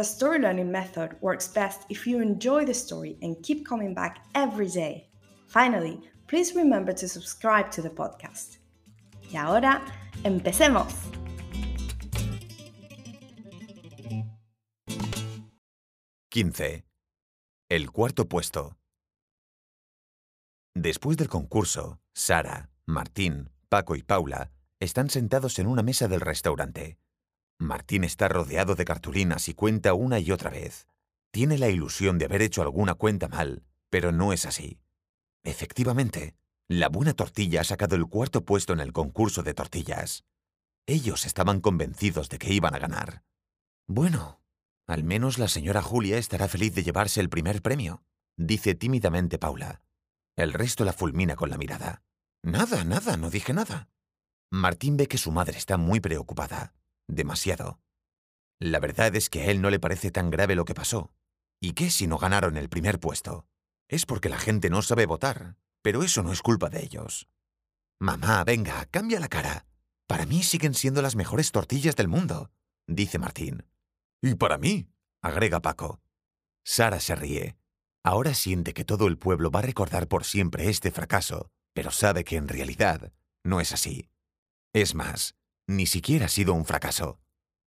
the story learning method works best if you enjoy the story and keep coming back every day. Finally, please remember to subscribe to the podcast. Y ahora, empecemos. XV. El cuarto puesto. Después del concurso, Sara, Martín, Paco y Paula están sentados en una mesa del restaurante. Martín está rodeado de cartulinas y cuenta una y otra vez. Tiene la ilusión de haber hecho alguna cuenta mal, pero no es así. Efectivamente, la buena tortilla ha sacado el cuarto puesto en el concurso de tortillas. Ellos estaban convencidos de que iban a ganar. Bueno, al menos la señora Julia estará feliz de llevarse el primer premio, dice tímidamente Paula. El resto la fulmina con la mirada. Nada, nada, no dije nada. Martín ve que su madre está muy preocupada demasiado. La verdad es que a él no le parece tan grave lo que pasó. ¿Y qué si no ganaron el primer puesto? Es porque la gente no sabe votar, pero eso no es culpa de ellos. Mamá, venga, cambia la cara. Para mí siguen siendo las mejores tortillas del mundo, dice Martín. Y para mí, agrega Paco. Sara se ríe. Ahora siente que todo el pueblo va a recordar por siempre este fracaso, pero sabe que en realidad no es así. Es más, ni siquiera ha sido un fracaso.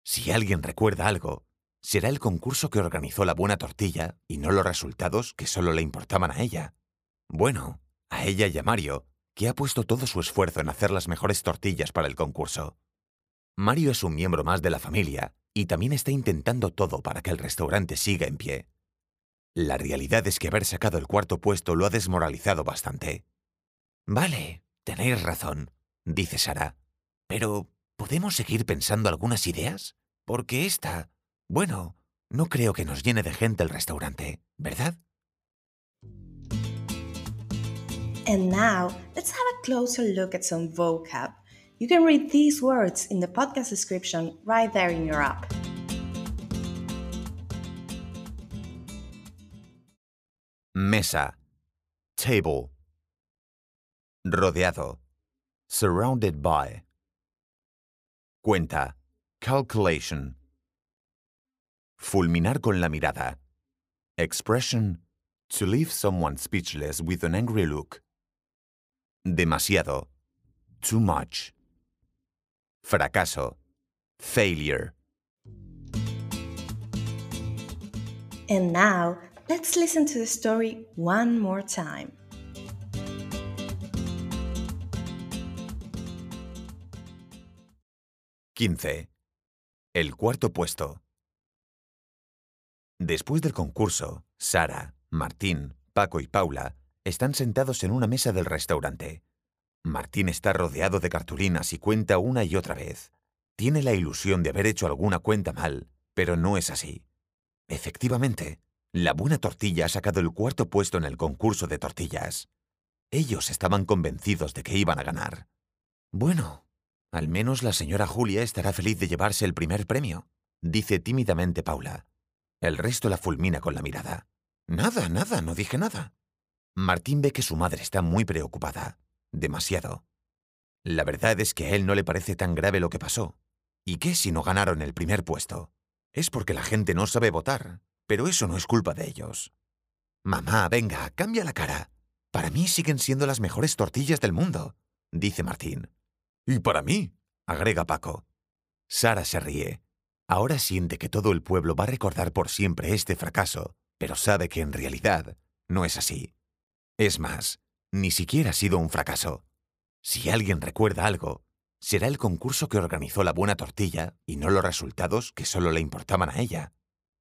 Si alguien recuerda algo, será el concurso que organizó la buena tortilla y no los resultados que solo le importaban a ella. Bueno, a ella y a Mario, que ha puesto todo su esfuerzo en hacer las mejores tortillas para el concurso. Mario es un miembro más de la familia y también está intentando todo para que el restaurante siga en pie. La realidad es que haber sacado el cuarto puesto lo ha desmoralizado bastante. Vale, tenéis razón, dice Sara. Pero, ¿Podemos seguir pensando algunas ideas? Porque esta, bueno, no creo que nos llene de gente el restaurante, ¿verdad? And now, let's have a closer look at some vocab. You can read these words in the podcast description right there in your app. Mesa. Table. Rodeado. Surrounded by. Cuenta. Calculation. Fulminar con la mirada. Expression. To leave someone speechless with an angry look. Demasiado. Too much. Fracaso. Failure. And now, let's listen to the story one more time. XV. El cuarto puesto. Después del concurso, Sara, Martín, Paco y Paula están sentados en una mesa del restaurante. Martín está rodeado de cartulinas y cuenta una y otra vez. Tiene la ilusión de haber hecho alguna cuenta mal, pero no es así. Efectivamente, la buena tortilla ha sacado el cuarto puesto en el concurso de tortillas. Ellos estaban convencidos de que iban a ganar. Bueno, al menos la señora Julia estará feliz de llevarse el primer premio, dice tímidamente Paula. El resto la fulmina con la mirada. Nada, nada, no dije nada. Martín ve que su madre está muy preocupada. Demasiado. La verdad es que a él no le parece tan grave lo que pasó. ¿Y qué si no ganaron el primer puesto? Es porque la gente no sabe votar, pero eso no es culpa de ellos. Mamá, venga, cambia la cara. Para mí siguen siendo las mejores tortillas del mundo, dice Martín. Y para mí, agrega Paco. Sara se ríe. Ahora siente que todo el pueblo va a recordar por siempre este fracaso, pero sabe que en realidad no es así. Es más, ni siquiera ha sido un fracaso. Si alguien recuerda algo, será el concurso que organizó la buena tortilla y no los resultados que solo le importaban a ella.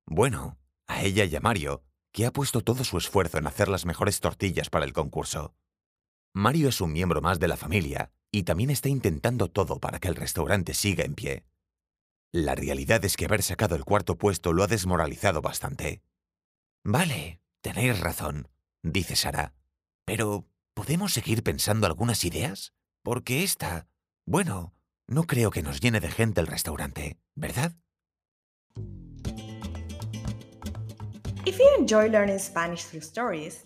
Bueno, a ella y a Mario, que ha puesto todo su esfuerzo en hacer las mejores tortillas para el concurso. Mario es un miembro más de la familia y también está intentando todo para que el restaurante siga en pie. La realidad es que haber sacado el cuarto puesto lo ha desmoralizado bastante. Vale, tenéis razón, dice Sara. Pero, ¿podemos seguir pensando algunas ideas? Porque esta, bueno, no creo que nos llene de gente el restaurante, ¿verdad? If you enjoy learning Spanish through stories,